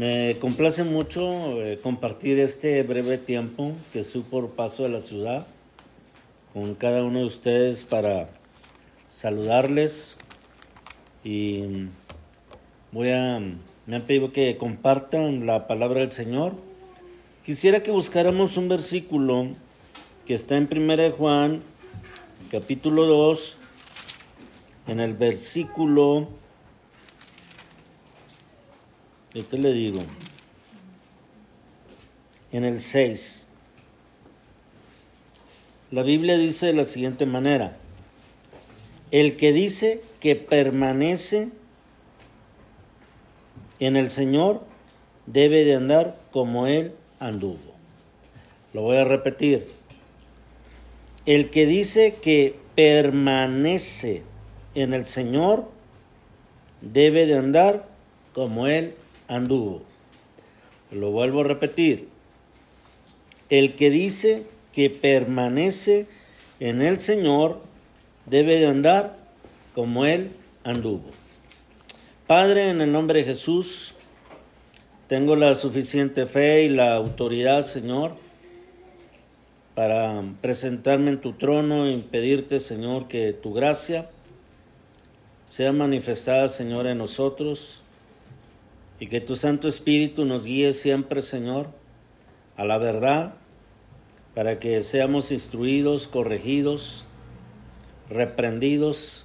Me complace mucho eh, compartir este breve tiempo que estoy por paso de la ciudad con cada uno de ustedes para saludarles y voy a me han pedido que compartan la palabra del Señor. Quisiera que buscáramos un versículo que está en 1 Juan, capítulo 2, en el versículo, te le digo, en el 6. La Biblia dice de la siguiente manera, el que dice que permanece en el Señor debe de andar como Él anduvo. Lo voy a repetir. El que dice que permanece en el Señor debe de andar como Él anduvo. Lo vuelvo a repetir. El que dice que permanece en el Señor debe de andar como Él anduvo. Padre, en el nombre de Jesús, tengo la suficiente fe y la autoridad, Señor, para presentarme en tu trono y pedirte, Señor, que tu gracia sea manifestada, Señor, en nosotros y que tu Santo Espíritu nos guíe siempre, Señor, a la verdad, para que seamos instruidos, corregidos, reprendidos,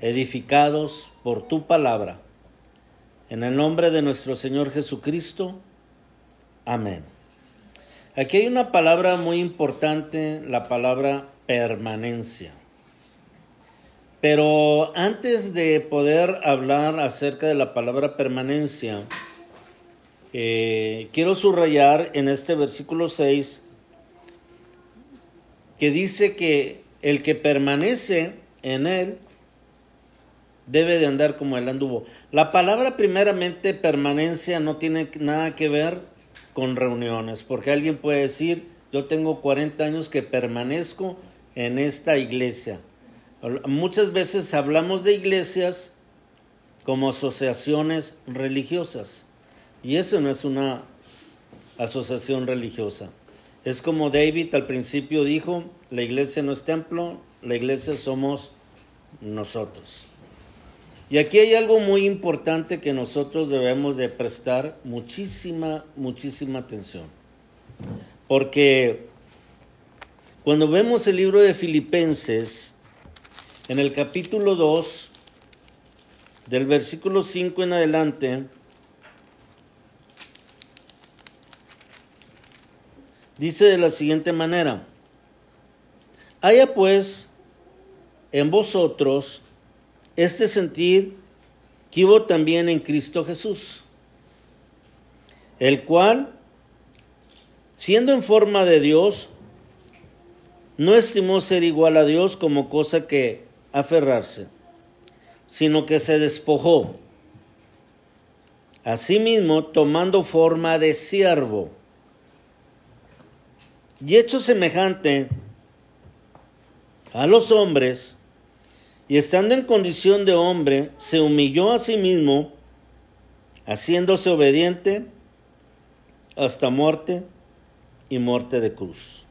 edificados por tu palabra. En el nombre de nuestro Señor Jesucristo. Amén. Aquí hay una palabra muy importante, la palabra permanencia. Pero antes de poder hablar acerca de la palabra permanencia, eh, quiero subrayar en este versículo 6 que dice que el que permanece en él debe de andar como él anduvo. La palabra primeramente permanencia no tiene nada que ver con reuniones, porque alguien puede decir, yo tengo 40 años que permanezco en esta iglesia. Muchas veces hablamos de iglesias como asociaciones religiosas, y eso no es una asociación religiosa. Es como David al principio dijo, la iglesia no es templo, la iglesia somos nosotros. Y aquí hay algo muy importante que nosotros debemos de prestar muchísima, muchísima atención. Porque cuando vemos el libro de Filipenses, en el capítulo 2, del versículo 5 en adelante, dice de la siguiente manera, haya pues en vosotros este sentir que hubo también en Cristo Jesús, el cual, siendo en forma de Dios, no estimó ser igual a Dios como cosa que aferrarse, sino que se despojó, asimismo tomando forma de siervo, y hecho semejante a los hombres, y estando en condición de hombre, se humilló a sí mismo, haciéndose obediente hasta muerte y muerte de cruz.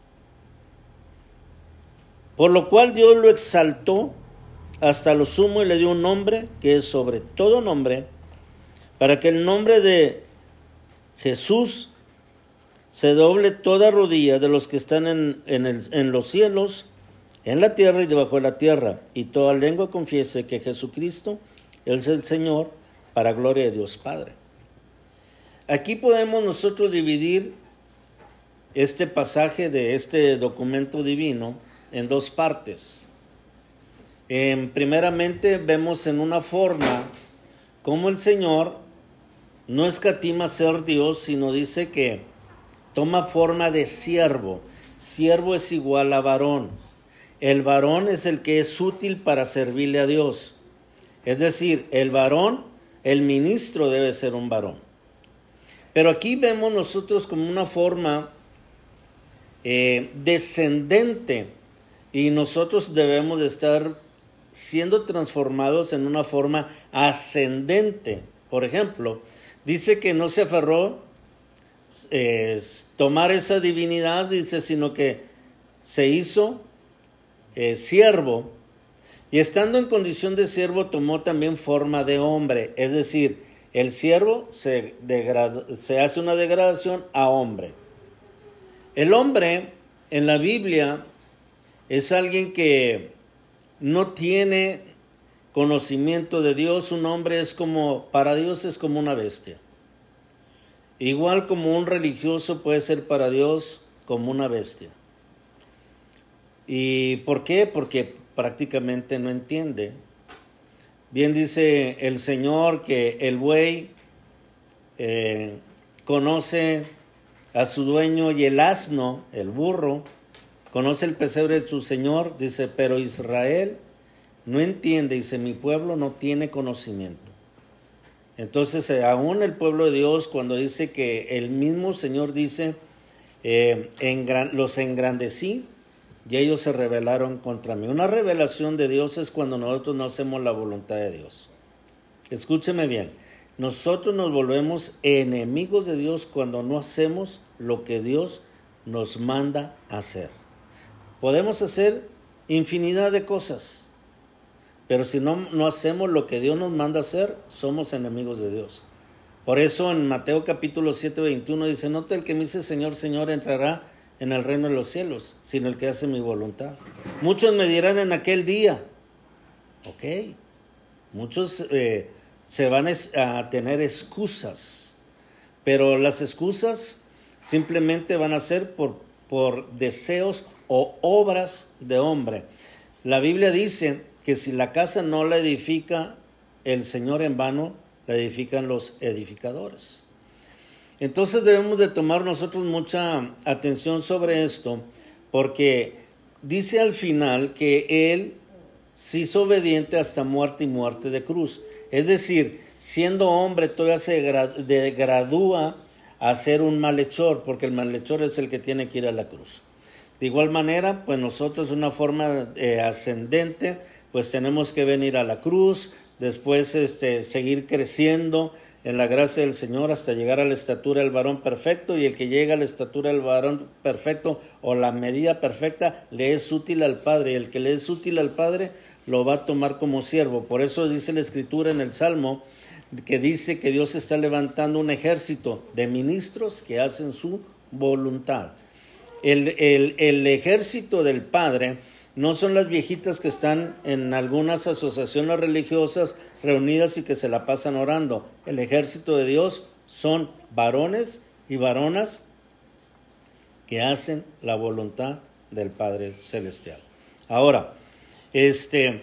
Por lo cual Dios lo exaltó hasta lo sumo y le dio un nombre que es sobre todo nombre, para que el nombre de Jesús se doble toda rodilla de los que están en, en los cielos en la tierra y debajo de la tierra, y toda lengua confiese que Jesucristo es el Señor, para gloria de Dios Padre. Aquí podemos nosotros dividir este pasaje de este documento divino en dos partes. Primeramente vemos en una forma cómo el Señor no escatima ser Dios, sino dice que toma forma de siervo. Siervo es igual a varón. El varón es el que es útil para servirle a Dios. Es decir, el varón, el ministro debe ser un varón. Pero aquí vemos nosotros como una forma eh, descendente y nosotros debemos estar siendo transformados en una forma ascendente. Por ejemplo, dice que no se aferró eh, tomar esa divinidad, dice, sino que se hizo eh, siervo y estando en condición de siervo tomó también forma de hombre, es decir, el siervo se, se hace una degradación a hombre. El hombre en la Biblia es alguien que no tiene conocimiento de Dios, un hombre es como, para Dios es como una bestia. Igual como un religioso puede ser para Dios como una bestia. ¿Y por qué? Porque prácticamente no entiende. Bien dice el Señor que el buey eh, conoce a su dueño y el asno, el burro, conoce el pesebre de su Señor, dice, pero Israel no entiende, dice, mi pueblo no tiene conocimiento. Entonces, eh, aún el pueblo de Dios, cuando dice que el mismo Señor dice, eh, los engrandecí y ellos se rebelaron contra mí. Una revelación de Dios es cuando nosotros no hacemos la voluntad de Dios. Escúcheme bien, nosotros nos volvemos enemigos de Dios cuando no hacemos lo que Dios nos manda hacer. Podemos hacer infinidad de cosas, pero si no, no hacemos lo que Dios nos manda hacer, somos enemigos de Dios. Por eso en Mateo capítulo 7, 21 dice, no el que me dice Señor, Señor entrará en el reino de los cielos, sino el que hace mi voluntad. Muchos me dirán en aquel día, ok, muchos eh, se van a tener excusas, pero las excusas simplemente van a ser por, por deseos o obras de hombre. La Biblia dice que si la casa no la edifica el Señor en vano, la edifican los edificadores. Entonces debemos de tomar nosotros mucha atención sobre esto, porque dice al final que Él se hizo obediente hasta muerte y muerte de cruz. Es decir, siendo hombre todavía se gradúa a ser un malhechor, porque el malhechor es el que tiene que ir a la cruz. De igual manera, pues nosotros de una forma eh, ascendente, pues tenemos que venir a la cruz, después este, seguir creciendo, en la gracia del Señor hasta llegar a la estatura del varón perfecto y el que llega a la estatura del varón perfecto o la medida perfecta le es útil al Padre y el que le es útil al Padre lo va a tomar como siervo. Por eso dice la escritura en el Salmo que dice que Dios está levantando un ejército de ministros que hacen su voluntad. El, el, el ejército del Padre no son las viejitas que están en algunas asociaciones religiosas reunidas y que se la pasan orando. El ejército de Dios son varones y varonas que hacen la voluntad del Padre Celestial. Ahora, este,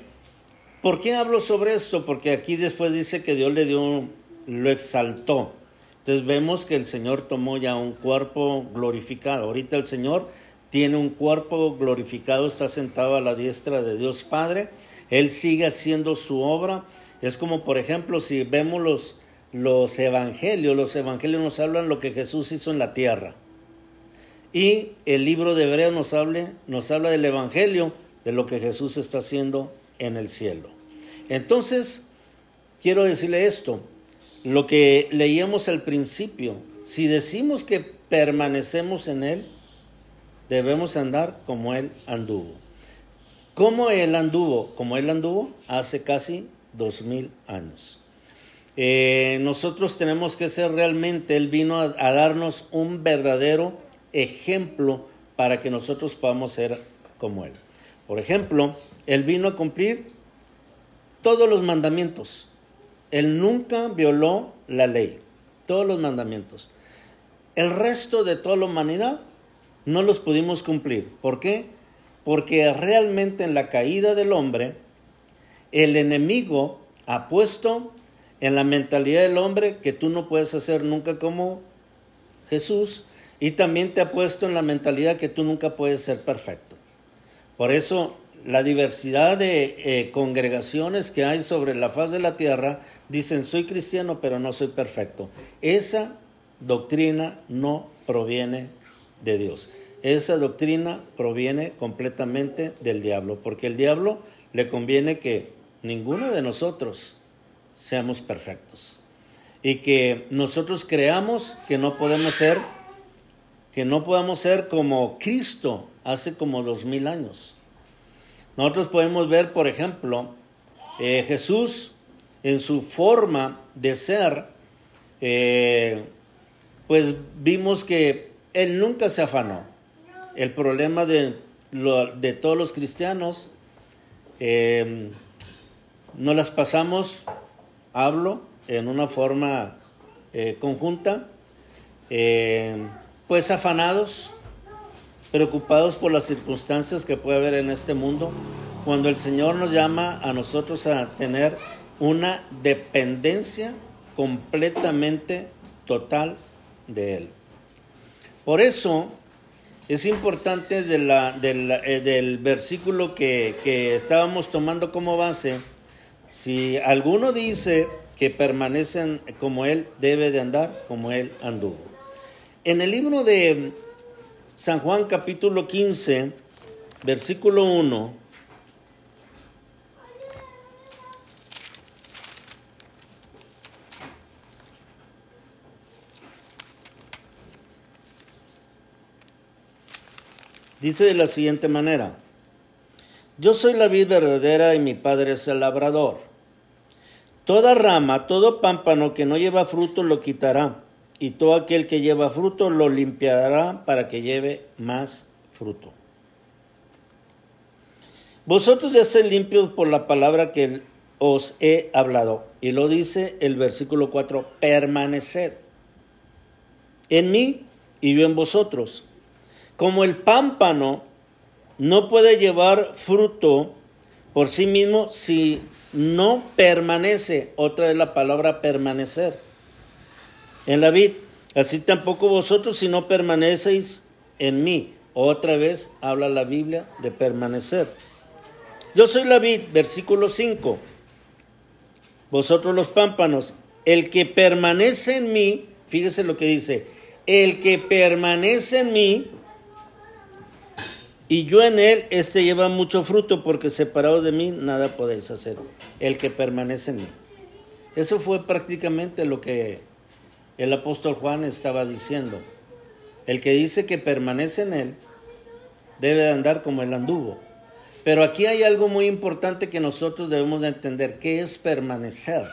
¿por qué hablo sobre esto? Porque aquí después dice que Dios le dio, lo exaltó. Entonces vemos que el Señor tomó ya un cuerpo glorificado. Ahorita el Señor tiene un cuerpo glorificado, está sentado a la diestra de Dios Padre, Él sigue haciendo su obra. Es como, por ejemplo, si vemos los, los evangelios, los evangelios nos hablan lo que Jesús hizo en la tierra. Y el libro de Hebreo nos, nos habla del evangelio, de lo que Jesús está haciendo en el cielo. Entonces, quiero decirle esto, lo que leíamos al principio, si decimos que permanecemos en Él, debemos andar como Él anduvo. ¿Cómo Él anduvo? Como Él anduvo hace casi dos mil años. Eh, nosotros tenemos que ser realmente, Él vino a, darnos un verdadero ejemplo para que nosotros podamos ser como Él. Por ejemplo, Él vino a cumplir todos los mandamientos. Él nunca violó la ley, todos los mandamientos. El resto de toda la humanidad no los pudimos cumplir. ¿Por qué? Porque realmente en la caída del hombre, el enemigo ha puesto en la mentalidad del hombre que tú no puedes hacer nunca como Jesús y también te ha puesto en la mentalidad que tú nunca puedes ser perfecto. Por eso la diversidad de eh, congregaciones que hay sobre la faz de la tierra dicen soy cristiano pero no soy perfecto. Esa doctrina no proviene de Dios. Esa doctrina proviene completamente del diablo, porque el diablo le conviene que ninguno de nosotros seamos perfectos. y que nosotros creamos que no podemos ser, que no podamos ser como Cristo hace como dos mil años. Nosotros podemos ver, por ejemplo, eh, Jesús en su forma de ser, eh, pues vimos que él nunca se afanó. El problema de, de todos los cristianos, eh, no las pasamos, hablo, en una forma eh, conjunta, eh, pues afanados, preocupados por las circunstancias que puede haber en este mundo, cuando el Señor nos llama a nosotros a tener una dependencia completamente total de Él. Por eso es importante de la, eh, del versículo que, que estábamos tomando como base, si alguno dice que permanecen como Él debe de andar, como Él anduvo. En el libro de San Juan capítulo 15, versículo 1, dice de la siguiente manera, yo soy la vid verdadera y mi padre es el labrador. Toda rama, todo pámpano que no lleva fruto lo quitará, y todo aquel que lleva fruto lo limpiará para que lleve más fruto. Vosotros ya sed limpios por la palabra que os he hablado. Y lo dice el versículo 4, permaneced en mí y yo en vosotros. Como el pámpano no puede llevar fruto por sí mismo si no permanece, otra es la palabra permanecer, en la vid. Así tampoco vosotros si no permanecéis en mí. Otra vez habla la Biblia de permanecer. Yo soy la vid, versículo 5. Vosotros los pámpanos. El que permanece en mí, fíjese lo que dice, el que permanece en mí y yo en él, este lleva mucho fruto, porque separado de mí nada podéis hacer. El que permanece en mí. Eso fue prácticamente lo que el apóstol Juan estaba diciendo. El que dice que permanece en él debe de andar como él anduvo. Pero aquí hay algo muy importante que nosotros debemos de entender, que es permanecer.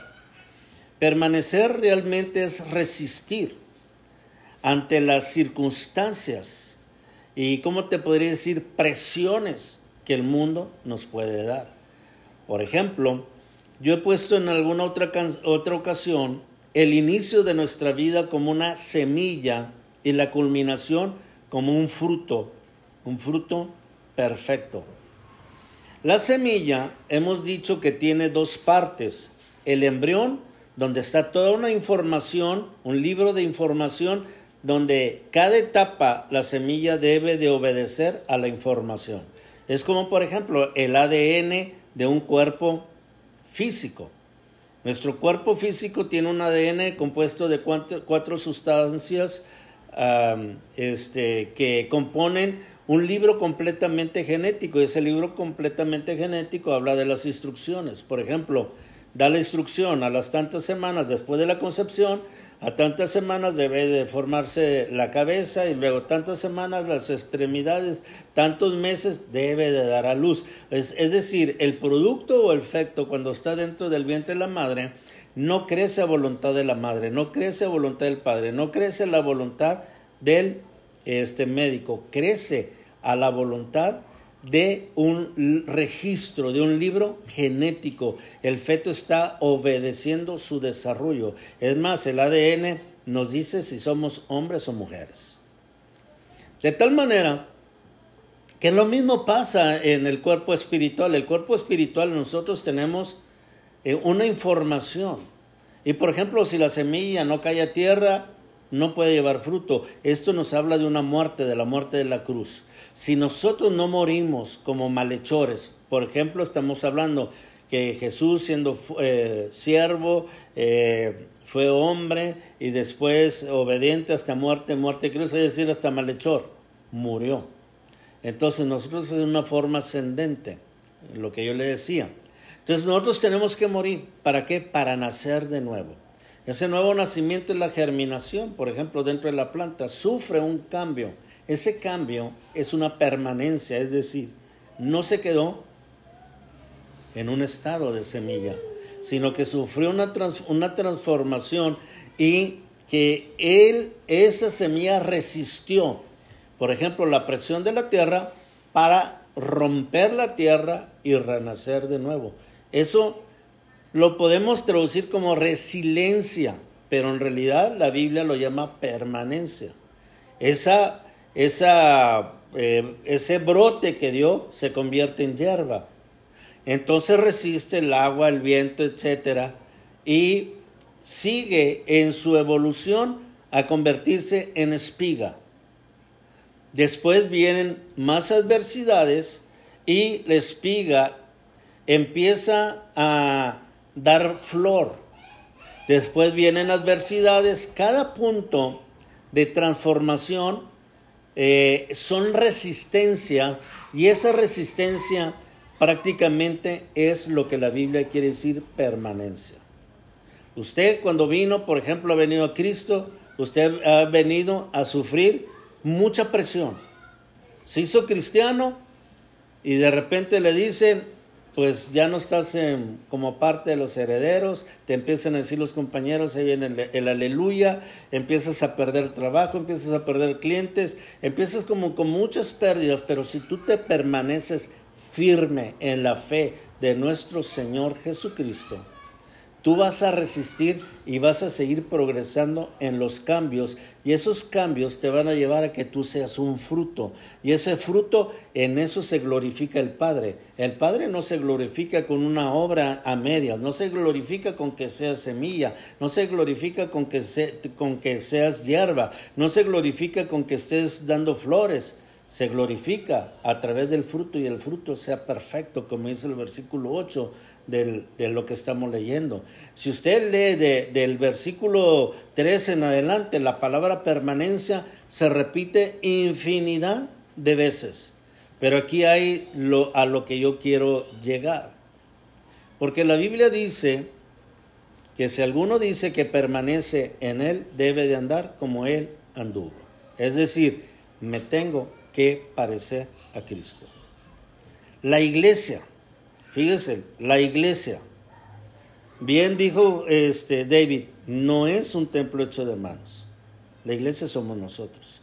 Permanecer realmente es resistir ante las circunstancias y cómo te podría decir presiones que el mundo nos puede dar. Por ejemplo, yo he puesto en alguna otra, otra ocasión el inicio de nuestra vida como una semilla y la culminación como un fruto, un fruto perfecto. La semilla hemos dicho que tiene dos partes, el embrión, donde está toda una información, un libro de información donde cada etapa la semilla debe de obedecer a la información. Es como por ejemplo el ADN de un cuerpo físico. Nuestro cuerpo físico tiene un ADN compuesto de cuatro, sustancias este, que componen un libro completamente genético. Y ese libro completamente genético habla de las instrucciones. Por ejemplo, da la instrucción a las tantas semanas después de la concepción a tantas semanas debe de formarse la cabeza y luego tantas semanas las extremidades, tantos meses debe de dar a luz. Es, es decir, el producto o el efecto cuando está dentro del vientre de la madre no crece a voluntad de la madre, no crece a voluntad del padre, no crece a la voluntad del este, médico, crece a la voluntad de un registro, de un libro genético. El feto está obedeciendo su desarrollo. Es más, el ADN nos dice si somos hombres o mujeres. De tal manera que lo mismo pasa en el cuerpo espiritual. El cuerpo espiritual nosotros tenemos eh, una información. Y por ejemplo, si la semilla no cae a tierra, no puede llevar fruto. Esto nos habla de una muerte, de la muerte de la cruz. Si nosotros no morimos como malhechores, por ejemplo, estamos hablando que Jesús siendo eh, siervo, eh, fue hombre y después obediente hasta muerte, muerte cruz, es decir, hasta malhechor, murió. Entonces nosotros es una forma ascendente, lo que yo le decía. Entonces nosotros tenemos que morir. ¿Para qué? Para nacer de nuevo. Ese nuevo nacimiento es la germinación, por ejemplo, dentro de la planta, sufre un cambio. Ese cambio es una permanencia, es decir, no se quedó en un estado de semilla, sino que sufrió una, una transformación y que él, esa semilla resistió, por ejemplo, la presión de la tierra para romper la tierra y renacer de nuevo. Eso lo podemos traducir como resiliencia, pero en realidad la Biblia lo llama permanencia. Esa, esa, eh, ese brote que dio se convierte en hierba. Entonces resiste el agua, el viento, etc. Y sigue en su evolución a convertirse en espiga. Después vienen más adversidades y la espiga empieza a dar flor. Después vienen adversidades. Cada punto de transformación eh, son resistencias y esa resistencia prácticamente es lo que la Biblia quiere decir permanencia. Usted cuando vino, por ejemplo, ha venido a Cristo, usted ha venido a sufrir mucha presión. Se hizo cristiano y de repente le dicen, pues ya no estás como parte de los herederos, te empiezan a decir los compañeros, ahí viene el, el, aleluya, empiezas a perder trabajo, empiezas a perder clientes, empiezas como con muchas pérdidas, pero si tú te permaneces firme en la fe de nuestro Señor Jesucristo, Tú vas a resistir y vas a seguir progresando en los cambios y esos cambios te van a llevar a que tú seas un fruto y ese fruto en eso se glorifica el Padre. El Padre no se glorifica con una obra a medias, no se glorifica con que seas semilla, no se glorifica con que, con que seas hierba, no se glorifica con que estés dando flores se glorifica a través del fruto y el fruto sea perfecto, como dice el versículo 8 de lo que estamos leyendo. Si usted lee del versículo 3 en adelante, la palabra permanencia se repite infinidad de veces. Pero aquí hay lo, a lo que yo quiero llegar. Porque la Biblia dice que si alguno dice que permanece en él, debe de andar como él anduvo. Es decir, me tengo que parecer a Cristo. La iglesia Fíjese, la iglesia, bien dijo este David, no es un templo hecho de manos. La iglesia somos nosotros.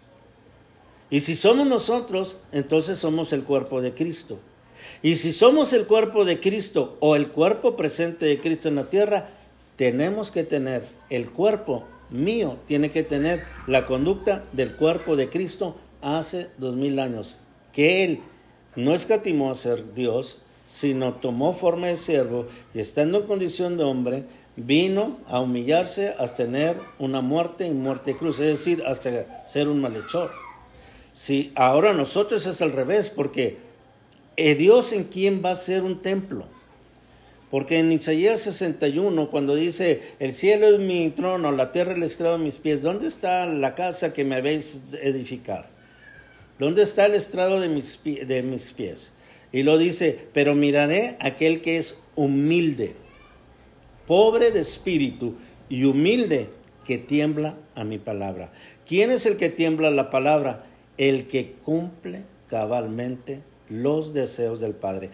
Y si somos nosotros, entonces somos el cuerpo de Cristo. Y si somos el cuerpo de Cristo o el cuerpo presente de Cristo en la tierra, tenemos que tener el cuerpo mío, tiene que tener la conducta del cuerpo de Cristo hace dos mil años, que Él no escatimó a ser Dios, sino tomó forma de siervo y estando en condición de hombre, vino a humillarse hasta tener una muerte y muerte cruz, es decir, hasta ser un malhechor. Si ahora nosotros es al revés, porque eh, Dios en quién va a ser un templo. Porque en Isaías 61, cuando dice, el cielo es mi trono, la tierra el estrado de mis pies, ¿dónde está la casa que me habéis edificar? ¿Dónde está el estrado de mis, de mis pies? Y lo dice, pero miraré aquel que es humilde, pobre de espíritu y humilde, que tiembla a mi palabra. ¿Quién es el que tiembla a la palabra? El que cumple cabalmente los deseos del Padre.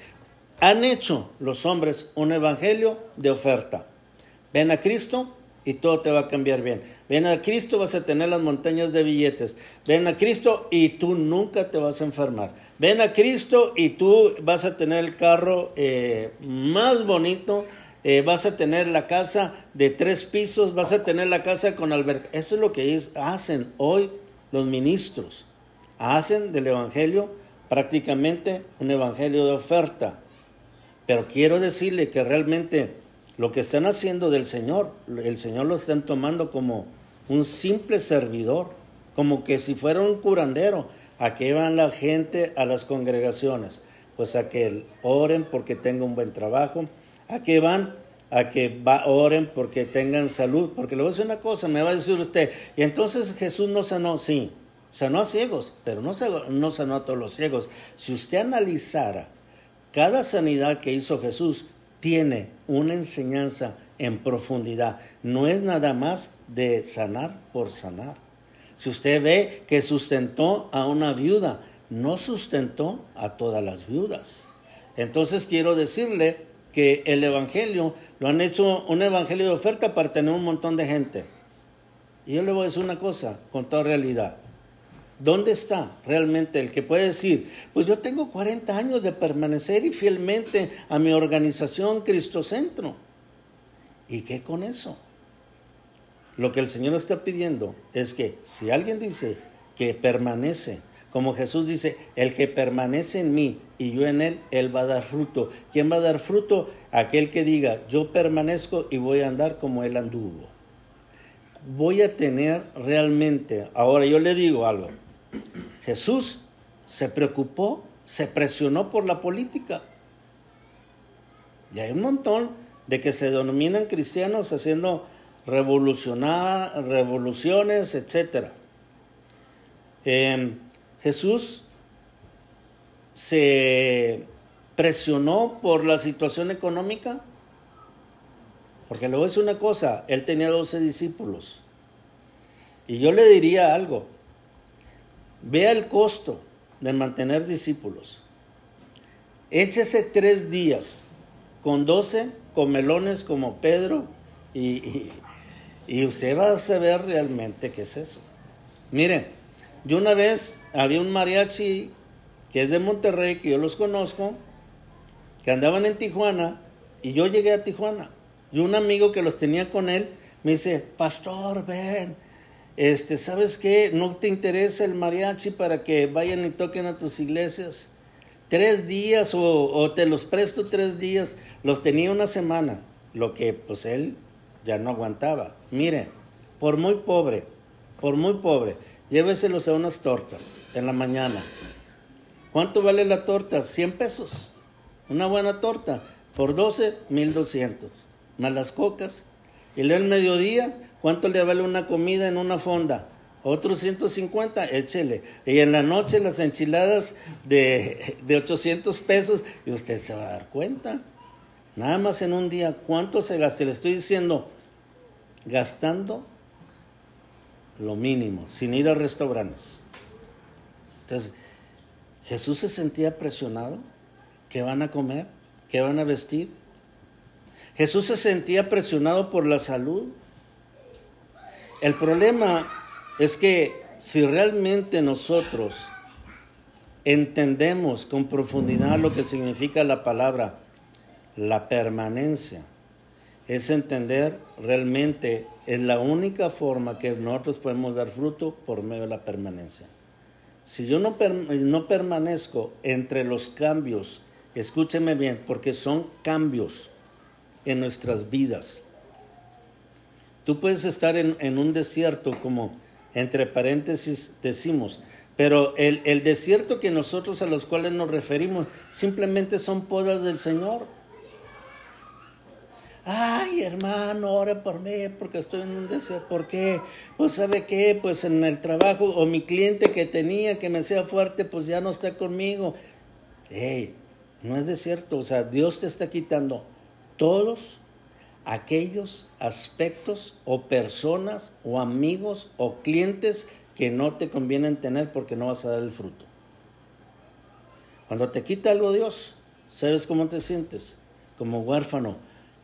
Han hecho los hombres un evangelio de oferta. Ven a Cristo, y todo te va a cambiar bien. Ven a Cristo, vas a tener las montañas de billetes. Ven a Cristo y tú nunca te vas a enfermar. Ven a Cristo y tú vas a tener el carro eh, más bonito. Eh, vas a tener la casa de tres pisos, vas a tener la casa con alberca. Eso es lo que hacen hoy los ministros. Hacen del Evangelio prácticamente un Evangelio de oferta. Pero quiero decirle que realmente lo que están haciendo del Señor, el Señor lo están tomando como un simple servidor, como que si fuera un curandero. ¿A qué van la gente a las congregaciones? Pues a que oren porque tengan un buen trabajo. ¿A qué van? A que va, oren porque tengan salud. Porque le voy a decir una cosa, me va a decir usted, y entonces Jesús no sanó, sí, sanó a ciegos, pero no, no sanó a todos los ciegos. Si usted analizara cada sanidad que hizo Jesús, tiene una enseñanza en profundidad. No es nada más de sanar por sanar. Si usted ve que sustentó a una viuda, no sustentó a todas las viudas. Entonces quiero decirle que el Evangelio lo han hecho un Evangelio de oferta para tener un montón de gente. Y yo le voy a decir una cosa con toda realidad. ¿Dónde está realmente el que puede decir, pues yo tengo 40 años de permanecer y fielmente a mi organización Cristocentro? ¿Y qué con eso? Lo que el Señor está pidiendo es que si alguien dice que permanece, como Jesús dice, el que permanece en mí y yo en él, él va a dar fruto. ¿Quién va a dar fruto? Aquel que diga, yo permanezco y voy a andar como él anduvo. Voy a tener realmente, ahora yo le digo algo, Jesús se preocupó, se presionó por la política. Y hay un montón de que se denominan cristianos haciendo revoluciones, etc. Em, Jesús se presionó por la situación económica, porque luego es una cosa, él tenía 12 discípulos. Y yo le diría algo, Vea el costo de mantener discípulos. Échese tres días con doce comelones como Pedro y, y, usted va a saber realmente qué es eso. Mire, yo una vez había un mariachi que es de Monterrey, que yo los conozco, que andaban en Tijuana y yo llegué a Tijuana. Y un amigo que los tenía con él me dice, pastor, ven, este, ¿sabes qué? ¿No te interesa el mariachi para que vayan y toquen a tus iglesias? Tres días o, te los presto tres días. Los tenía una semana, lo que pues él ya no aguantaba. Mire, por muy pobre, por muy pobre, lléveselos a unas tortas en la mañana. ¿Cuánto vale la torta? 100 pesos. Una buena torta. Por 12, 1200. Más las cocas. Y luego el mediodía, ¿Cuánto le vale una comida en una fonda? Otros 150, échele. Y en la noche las enchiladas de, de 800 pesos y usted se va a dar cuenta. Nada más en un día, ¿cuánto se gasta? Le estoy diciendo, gastando lo mínimo, sin ir a restaurantes. Entonces, Jesús se sentía presionado. ¿Qué van a comer? ¿Qué van a vestir? Jesús se sentía presionado por la salud. El problema es que si realmente nosotros entendemos con profundidad lo que significa la palabra, la permanencia, es entender realmente es la única forma que nosotros podemos dar fruto por medio de la permanencia. Si yo no, no permanezco entre los cambios, escúcheme bien, porque son cambios en nuestras vidas Tú puedes estar en, un desierto, como entre paréntesis decimos, pero el, el, desierto que nosotros a los cuales nos referimos simplemente son podas del Señor. Ay, hermano, ora por mí porque estoy en un desierto. ¿Por qué? Pues sabe qué, pues en el trabajo o mi cliente que tenía que me sea fuerte, pues ya no está conmigo. Hey, no es desierto, o sea, Dios te está quitando todos aquellos aspectos o personas o amigos o clientes que no te convienen tener porque no vas a dar el fruto. Cuando te quita algo Dios, ¿sabes cómo te sientes? Como huérfano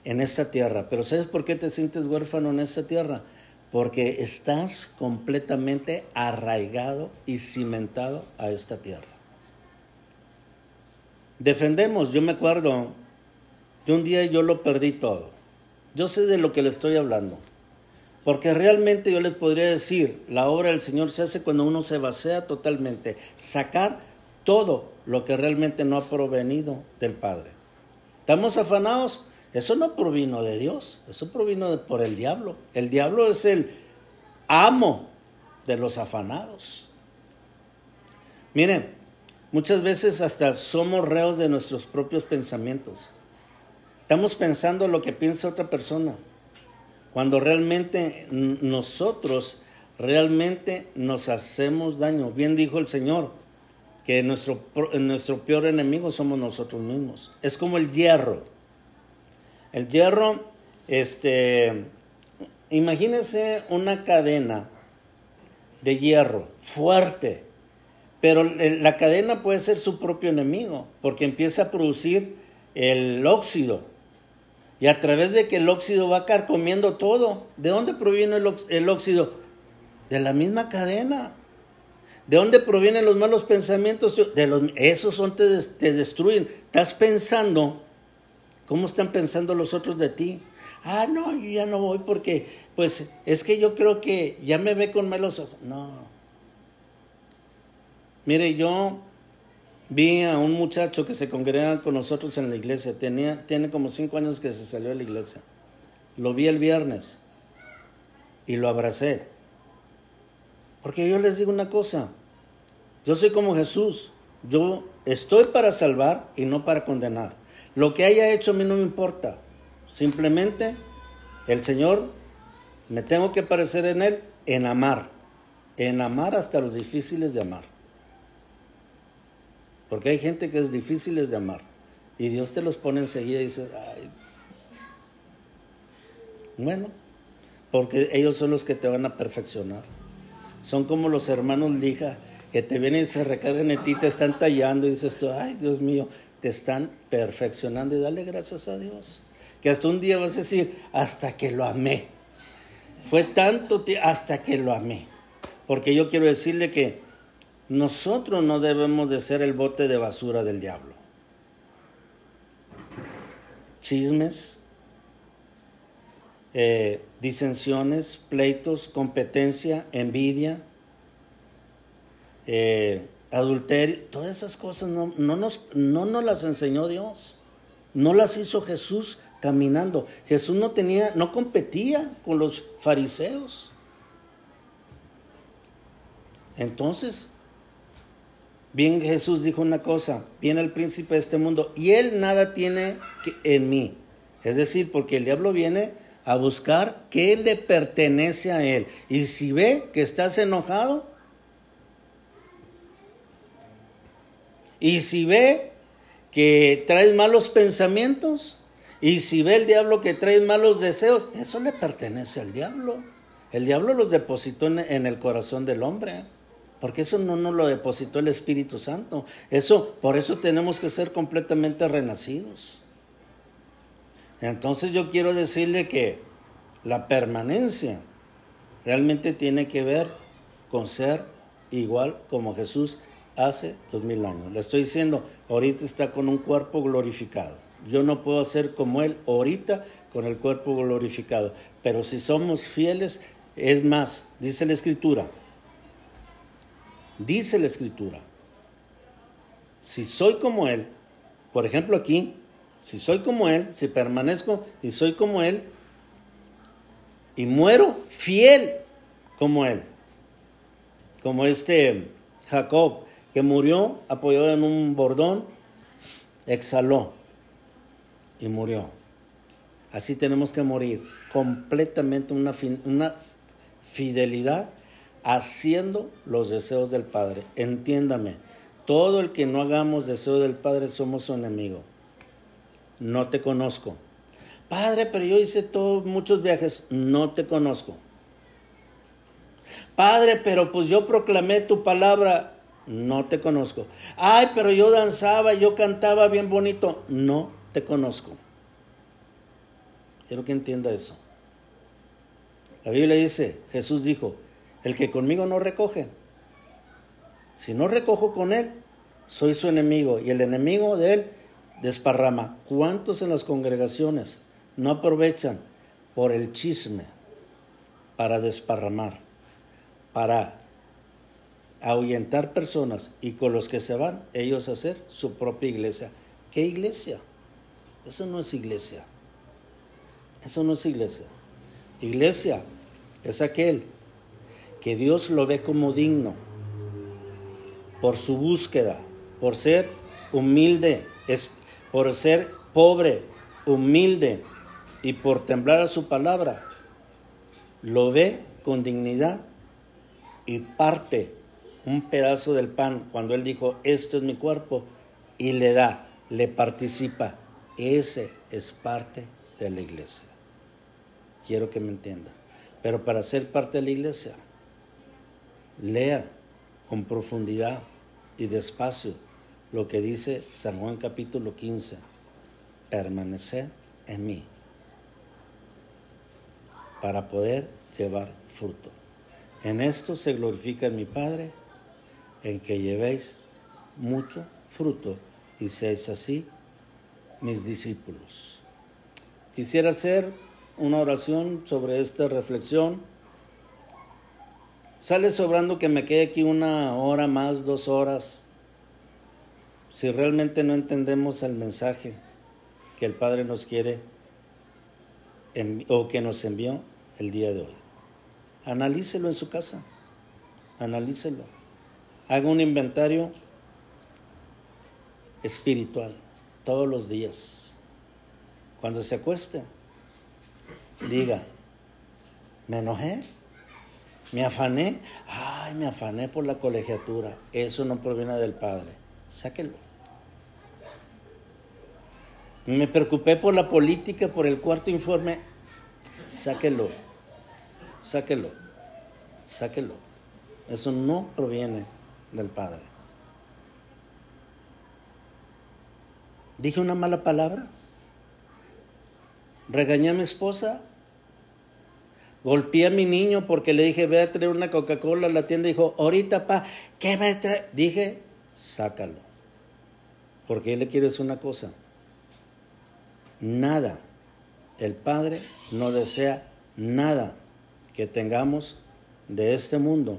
en esta tierra. Pero ¿sabes por qué te sientes huérfano en esta tierra? Porque estás completamente arraigado y cimentado a esta tierra. Defendemos, yo me acuerdo, de un día yo lo perdí todo. Yo sé de lo que le estoy hablando. Porque realmente yo les podría decir, la obra del Señor se hace cuando uno se vacía totalmente, sacar todo lo que realmente no ha provenido del Padre. ¿Estamos afanados? Eso no provino de Dios, eso provino por el diablo. El diablo es el amo de los afanados. Miren, muchas veces hasta somos reos de nuestros propios pensamientos. Estamos pensando lo que piensa otra persona, cuando realmente nosotros realmente nos hacemos daño. Bien dijo el Señor, que nuestro, nuestro peor enemigo somos nosotros mismos. Es como el hierro. El hierro este, imagínense una cadena de hierro fuerte, pero la cadena puede ser su propio enemigo, porque empieza a producir el óxido. Y a través de que el óxido va carcomiendo todo. ¿De dónde proviene el, óxido? De la misma cadena. ¿De dónde provienen los malos pensamientos? De los, esos son te, te destruyen. Estás pensando, ¿cómo están pensando los otros de ti? Ah, no, yo ya no voy porque, pues, es que yo creo que ya me ve con malos ojos. No. Mire, yo Vi a un muchacho que se congrega con nosotros en la iglesia. Tenía, tiene como cinco años que se salió de la iglesia. Lo vi el viernes y lo abracé. Porque yo les digo una cosa. Yo soy como Jesús. Yo estoy para salvar y no para condenar. Lo que haya hecho a mí no me importa. Simplemente el Señor, me tengo que parecer en Él en amar. En amar hasta los difíciles de amar. Porque hay gente que es difícil de amar. Y Dios te los pone enseguida y dice, ay, bueno, porque ellos son los que te van a perfeccionar. Son como los hermanos lija que te vienen y se recargan en ti, te están tallando y dices tú, ay Dios mío, te están perfeccionando y dale gracias a Dios. Que hasta un día vas a decir, hasta que lo amé. Fue tanto hasta que lo amé. Porque yo quiero decirle que nosotros no debemos de ser el bote de basura del diablo. Chismes, eh, disensiones, pleitos, competencia, envidia, eh, adulterio, todas esas cosas no, nos, no nos las enseñó Dios, no las hizo Jesús caminando. Jesús no tenía, no competía con los fariseos. Entonces, Bien Jesús dijo una cosa, viene el príncipe de este mundo y él nada tiene en mí. Es decir, porque el diablo viene a buscar qué le pertenece a él. Y si ve que estás enojado, y si ve que traes malos pensamientos, y si ve el diablo que traes malos deseos, eso le pertenece al diablo. El diablo los depositó en el corazón del hombre porque eso no nos lo depositó el Espíritu Santo. Eso, por eso tenemos que ser completamente renacidos. Entonces yo quiero decirle que la permanencia realmente tiene que ver con ser igual como Jesús hace dos mil años. Le estoy diciendo, ahorita está con un cuerpo glorificado. Yo no puedo ser como Él ahorita con el cuerpo glorificado. Pero si somos fieles, es más, dice la Escritura, Dice la escritura, si soy como Él, por ejemplo aquí, si soy como Él, si permanezco y soy como Él, y muero fiel como Él, como este Jacob, que murió apoyado en un bordón, exhaló y murió. Así tenemos que morir, completamente una, una fidelidad haciendo los deseos del Padre. Entiéndame, todo el que no hagamos deseo del Padre somos su enemigo. No te conozco. Padre, pero yo hice todos muchos viajes, no te conozco. Padre, pero pues yo proclamé tu palabra, no te conozco. Ay, pero yo danzaba, yo cantaba bien bonito, no te conozco. Quiero que entienda eso. La Biblia dice, Jesús dijo, el que conmigo no recoge. Si no recojo con él, soy su enemigo y el enemigo de él desparrama. ¿Cuántos en las congregaciones no aprovechan por el chisme para desparramar, para ahuyentar personas y con los que se van ellos a hacer su propia iglesia? ¿Qué iglesia? Eso no es iglesia. Eso no es iglesia. Iglesia es aquel que Dios lo ve como digno por su búsqueda, por ser humilde, es, por ser pobre, humilde y por temblar a su palabra. Lo ve con dignidad y parte un pedazo del pan cuando él dijo, esto es mi cuerpo, y le da, le participa. Ese es parte de la iglesia. quiero que me entienda. Pero para ser parte de la iglesia, lea con profundidad y despacio lo que dice San Juan capítulo 15. Permaneced en mí para poder llevar fruto. En esto se glorifica en mi Padre, en que llevéis mucho fruto y seáis así mis discípulos. Quisiera hacer una oración sobre esta reflexión. Sale sobrando que me quede aquí una hora más, dos horas, si realmente no entendemos el mensaje que el Padre nos quiere o que nos envió el día de hoy. Analícelo en su casa, analícelo. Haga un inventario espiritual todos los días. Cuando se acueste, diga, me enojé, me afané, ay, me afané por la colegiatura. Eso no proviene del Padre. Sáquelo. Me preocupé por la política, por el cuarto informe. Sáquelo. Sáquelo. Sáquelo. Eso no proviene del Padre. Dije una mala palabra. Regañé a mi esposa. Golpeé a mi niño porque le dije, ve a traer una Coca-Cola a la tienda. Dijo, ahorita, pa, ¿qué me trae? Dije, sácalo. Porque él le quiere decir una cosa. Nada. El Padre no desea nada que tengamos de este mundo,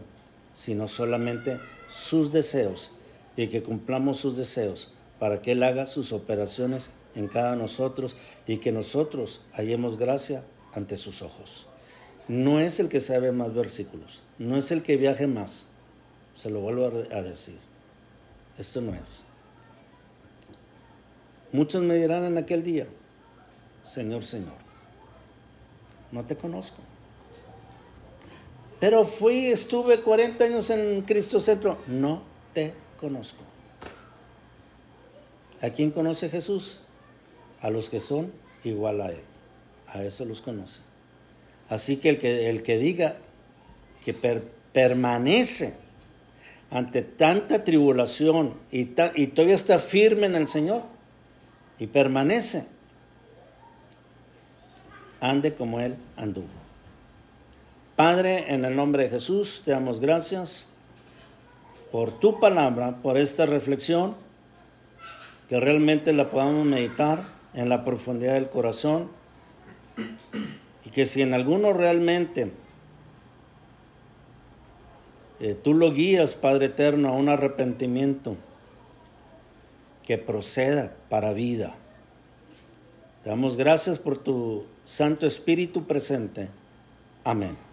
sino solamente sus deseos y que cumplamos sus deseos para que Él haga sus operaciones en cada nosotros y que nosotros hallemos gracia ante sus ojos. No es el que sabe más versículos, no es el que viaje más, se lo vuelvo a decir. Esto no es. Muchos me dirán en aquel día, Señor, Señor, no te conozco. Pero fui, estuve 40 años en Cristo Centro, no te conozco. ¿A quién conoce Jesús? A los que son igual a Él. A eso los conoce. Así que el que, el que diga que permanece ante tanta tribulación y, y todavía está firme en el Señor y permanece, ande como Él anduvo. Padre, en el nombre de Jesús, te damos gracias por tu palabra, por esta reflexión que realmente la podamos meditar en la profundidad del corazón y que si en alguno realmente eh, tú lo guías, Padre Eterno, a un arrepentimiento que proceda para vida. Te damos gracias por tu Santo Espíritu presente. Amén.